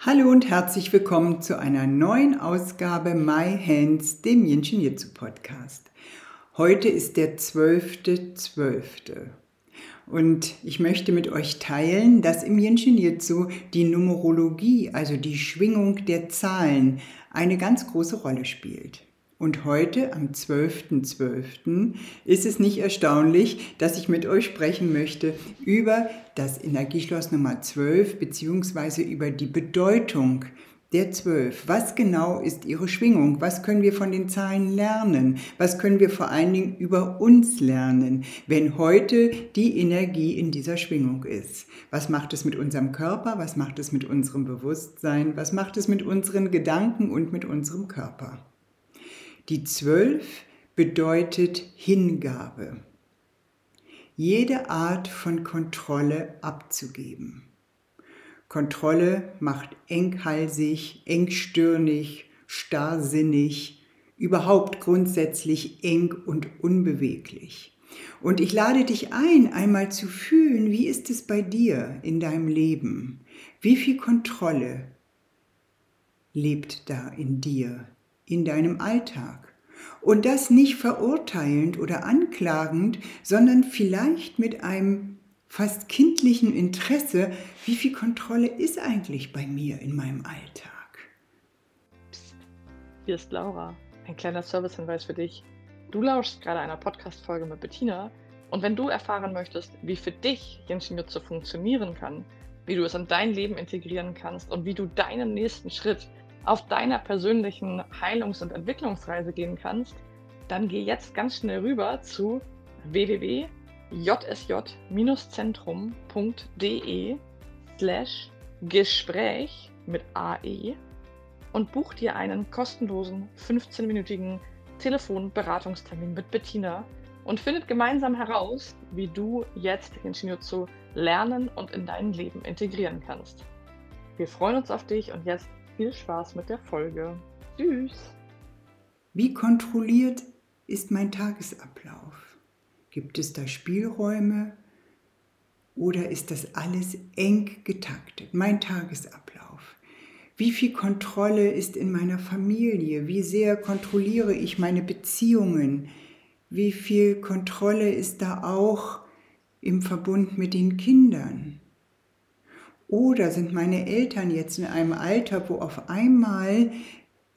Hallo und herzlich willkommen zu einer neuen Ausgabe My Hands, dem Yin Chin Jutsu Podcast. Heute ist der 12.12. .12. Und ich möchte mit euch teilen, dass im Yin Shin Jitsu die Numerologie, also die Schwingung der Zahlen, eine ganz große Rolle spielt. Und heute, am 12.12., .12., ist es nicht erstaunlich, dass ich mit euch sprechen möchte über das Energieschloss Nummer 12 beziehungsweise über die Bedeutung der zwölf. Was genau ist ihre Schwingung? Was können wir von den Zahlen lernen? Was können wir vor allen Dingen über uns lernen, wenn heute die Energie in dieser Schwingung ist? Was macht es mit unserem Körper? Was macht es mit unserem Bewusstsein? Was macht es mit unseren Gedanken und mit unserem Körper? Die zwölf bedeutet Hingabe. Jede Art von Kontrolle abzugeben. Kontrolle macht enghalsig, engstirnig, starrsinnig, überhaupt grundsätzlich eng und unbeweglich. Und ich lade dich ein, einmal zu fühlen, wie ist es bei dir in deinem Leben? Wie viel Kontrolle lebt da in dir, in deinem Alltag? Und das nicht verurteilend oder anklagend, sondern vielleicht mit einem fast kindlichen Interesse, wie viel Kontrolle ist eigentlich bei mir in meinem Alltag? Psst, hier ist Laura. Ein kleiner Servicehinweis für dich. Du lauschst gerade einer Podcast-Folge mit Bettina und wenn du erfahren möchtest, wie für dich Genshin Jutsu funktionieren kann, wie du es in dein Leben integrieren kannst und wie du deinen nächsten Schritt auf deiner persönlichen Heilungs- und Entwicklungsreise gehen kannst, dann geh jetzt ganz schnell rüber zu www jsj-zentrum.de slash Gespräch mit AE und buch dir einen kostenlosen 15-minütigen Telefonberatungstermin mit Bettina und findet gemeinsam heraus, wie du jetzt Hinshinjutsu lernen und in dein Leben integrieren kannst. Wir freuen uns auf dich und jetzt viel Spaß mit der Folge. Tschüss! Wie kontrolliert ist mein Tagesablauf? Gibt es da Spielräume oder ist das alles eng getaktet? Mein Tagesablauf. Wie viel Kontrolle ist in meiner Familie? Wie sehr kontrolliere ich meine Beziehungen? Wie viel Kontrolle ist da auch im Verbund mit den Kindern? Oder sind meine Eltern jetzt in einem Alter, wo auf einmal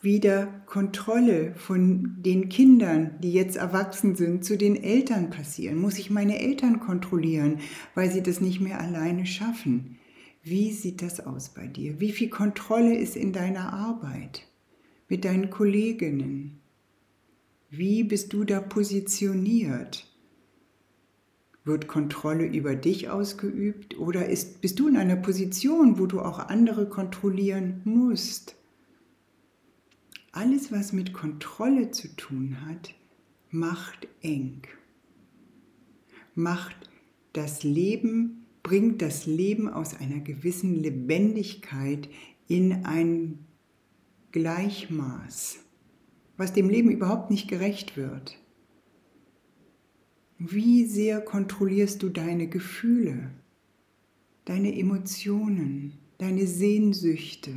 wieder Kontrolle von den Kindern, die jetzt erwachsen sind, zu den Eltern passieren? Muss ich meine Eltern kontrollieren, weil sie das nicht mehr alleine schaffen? Wie sieht das aus bei dir? Wie viel Kontrolle ist in deiner Arbeit mit deinen Kolleginnen? Wie bist du da positioniert? Wird Kontrolle über dich ausgeübt oder ist, bist du in einer Position, wo du auch andere kontrollieren musst? alles, was mit Kontrolle zu tun hat, macht eng. Macht das Leben, bringt das Leben aus einer gewissen Lebendigkeit in ein Gleichmaß, was dem Leben überhaupt nicht gerecht wird. Wie sehr kontrollierst du deine Gefühle, deine Emotionen, deine Sehnsüchte?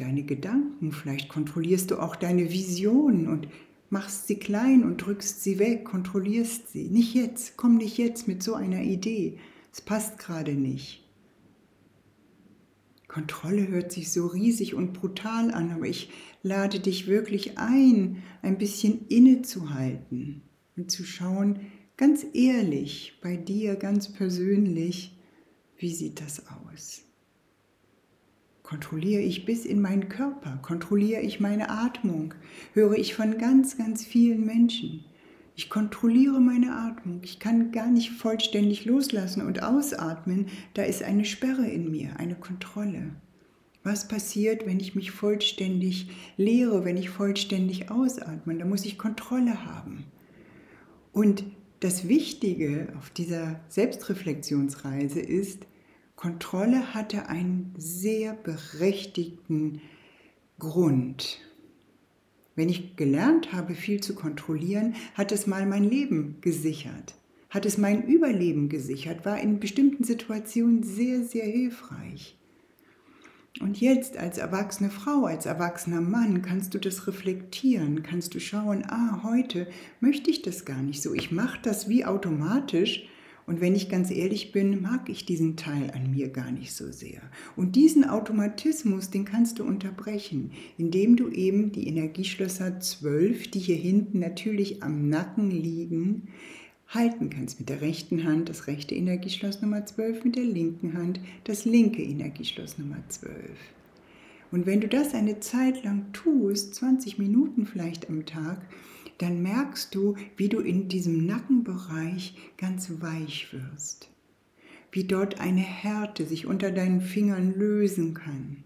deine Gedanken, vielleicht kontrollierst du auch deine Visionen und machst sie klein und drückst sie weg, kontrollierst sie. Nicht jetzt, komm nicht jetzt mit so einer Idee. Es passt gerade nicht. Kontrolle hört sich so riesig und brutal an, aber ich lade dich wirklich ein, ein bisschen innezuhalten und zu schauen, ganz ehrlich, bei dir ganz persönlich, wie sieht das aus? Kontrolliere ich bis in meinen Körper? Kontrolliere ich meine Atmung? Höre ich von ganz, ganz vielen Menschen. Ich kontrolliere meine Atmung. Ich kann gar nicht vollständig loslassen und ausatmen. Da ist eine Sperre in mir, eine Kontrolle. Was passiert, wenn ich mich vollständig leere, wenn ich vollständig ausatme? Da muss ich Kontrolle haben. Und das Wichtige auf dieser Selbstreflexionsreise ist, Kontrolle hatte einen sehr berechtigten Grund. Wenn ich gelernt habe, viel zu kontrollieren, hat es mal mein Leben gesichert, hat es mein Überleben gesichert, war in bestimmten Situationen sehr, sehr hilfreich. Und jetzt als erwachsene Frau, als erwachsener Mann kannst du das reflektieren, kannst du schauen, ah, heute möchte ich das gar nicht so. Ich mache das wie automatisch und wenn ich ganz ehrlich bin, mag ich diesen Teil an mir gar nicht so sehr. Und diesen Automatismus, den kannst du unterbrechen, indem du eben die Energieschlösser 12, die hier hinten natürlich am Nacken liegen, halten kannst. Mit der rechten Hand das rechte Energieschloss Nummer 12, mit der linken Hand das linke Energieschloss Nummer 12. Und wenn du das eine Zeit lang tust, 20 Minuten vielleicht am Tag, dann merkst du, wie du in diesem Nackenbereich ganz weich wirst, wie dort eine Härte sich unter deinen Fingern lösen kann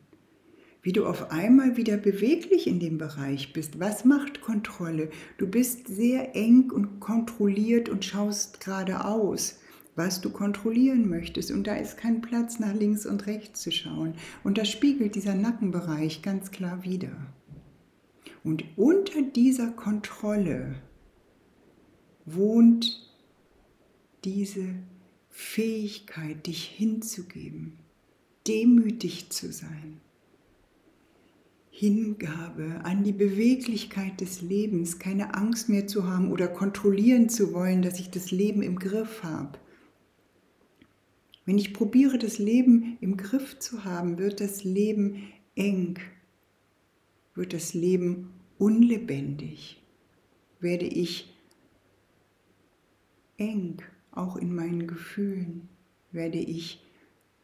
wie du auf einmal wieder beweglich in dem Bereich bist. Was macht Kontrolle? Du bist sehr eng und kontrolliert und schaust geradeaus, was du kontrollieren möchtest. Und da ist kein Platz, nach links und rechts zu schauen. Und das spiegelt dieser Nackenbereich ganz klar wieder. Und unter dieser Kontrolle wohnt diese Fähigkeit, dich hinzugeben, demütig zu sein Hingabe an die Beweglichkeit des Lebens, keine Angst mehr zu haben oder kontrollieren zu wollen, dass ich das Leben im Griff habe. Wenn ich probiere, das Leben im Griff zu haben, wird das Leben eng, wird das Leben unlebendig, werde ich eng, auch in meinen Gefühlen, werde ich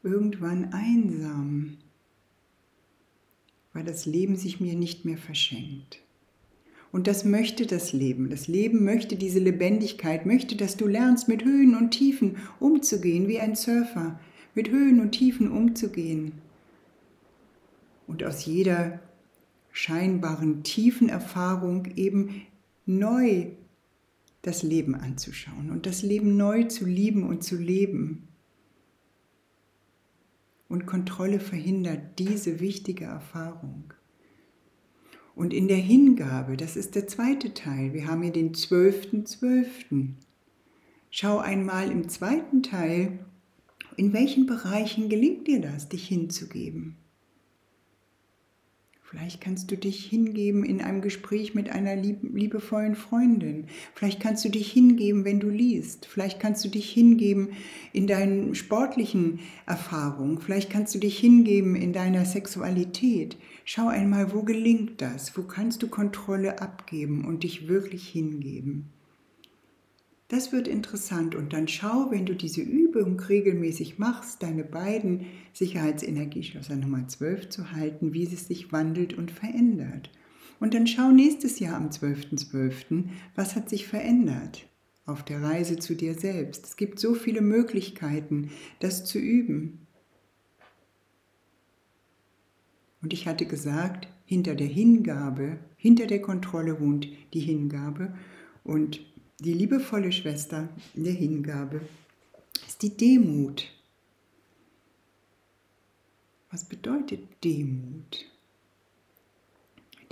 irgendwann einsam weil das Leben sich mir nicht mehr verschenkt. Und das möchte das Leben. Das Leben möchte diese Lebendigkeit, möchte, dass du lernst, mit Höhen und Tiefen umzugehen, wie ein Surfer, mit Höhen und Tiefen umzugehen. Und aus jeder scheinbaren tiefen Erfahrung eben neu das Leben anzuschauen und das Leben neu zu lieben und zu leben und Kontrolle verhindert diese wichtige Erfahrung. Und in der Hingabe, das ist der zweite Teil, wir haben hier den zwölften zwölften. Schau einmal im zweiten Teil, in welchen Bereichen gelingt dir das, dich hinzugeben. Vielleicht kannst du dich hingeben in einem Gespräch mit einer liebevollen Freundin. Vielleicht kannst du dich hingeben, wenn du liest. Vielleicht kannst du dich hingeben in deinen sportlichen Erfahrungen. Vielleicht kannst du dich hingeben in deiner Sexualität. Schau einmal, wo gelingt das? Wo kannst du Kontrolle abgeben und dich wirklich hingeben? Das wird interessant und dann schau, wenn du diese Übung regelmäßig machst, deine beiden Sicherheitsenergieschlösser Nummer 12 zu halten, wie es sich wandelt und verändert. Und dann schau nächstes Jahr am 12.12., .12., was hat sich verändert auf der Reise zu dir selbst. Es gibt so viele Möglichkeiten, das zu üben. Und ich hatte gesagt, hinter der Hingabe, hinter der Kontrolle wohnt die Hingabe. Und die liebevolle Schwester der Hingabe. Ist die Demut. Was bedeutet Demut?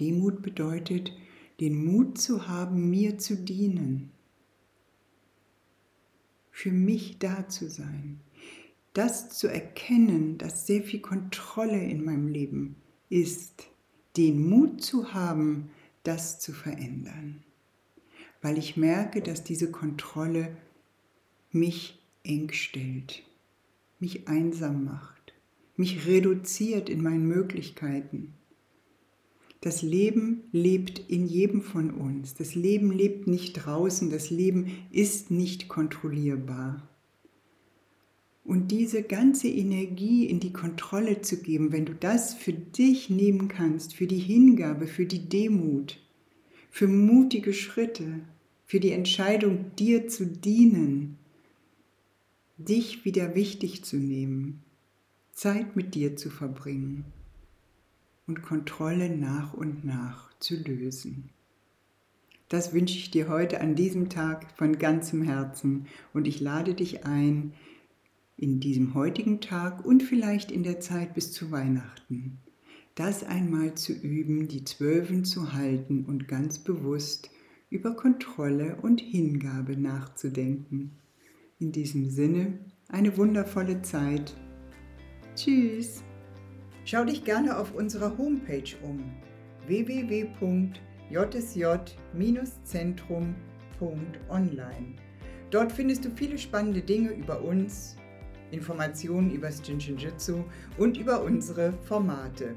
Demut bedeutet, den Mut zu haben, mir zu dienen, für mich da zu sein, das zu erkennen, dass sehr viel Kontrolle in meinem Leben ist, den Mut zu haben, das zu verändern weil ich merke, dass diese Kontrolle mich eng stellt, mich einsam macht, mich reduziert in meinen Möglichkeiten. Das Leben lebt in jedem von uns. Das Leben lebt nicht draußen. Das Leben ist nicht kontrollierbar. Und diese ganze Energie in die Kontrolle zu geben, wenn du das für dich nehmen kannst, für die Hingabe, für die Demut, für mutige Schritte, für die Entscheidung, dir zu dienen, dich wieder wichtig zu nehmen, Zeit mit dir zu verbringen, und Kontrolle nach und nach zu lösen. Das wünsche ich dir heute an diesem Tag von ganzem Herzen und ich lade dich ein, in diesem heutigen Tag und vielleicht in der Zeit bis zu Weihnachten, das einmal zu üben, die Zwölfen zu halten und ganz bewusst über Kontrolle und Hingabe nachzudenken. In diesem Sinne eine wundervolle Zeit. Tschüss. Schau dich gerne auf unserer Homepage um www.jsj-zentrum.online. Dort findest du viele spannende Dinge über uns, Informationen über das Jinshinjutsu und über unsere Formate.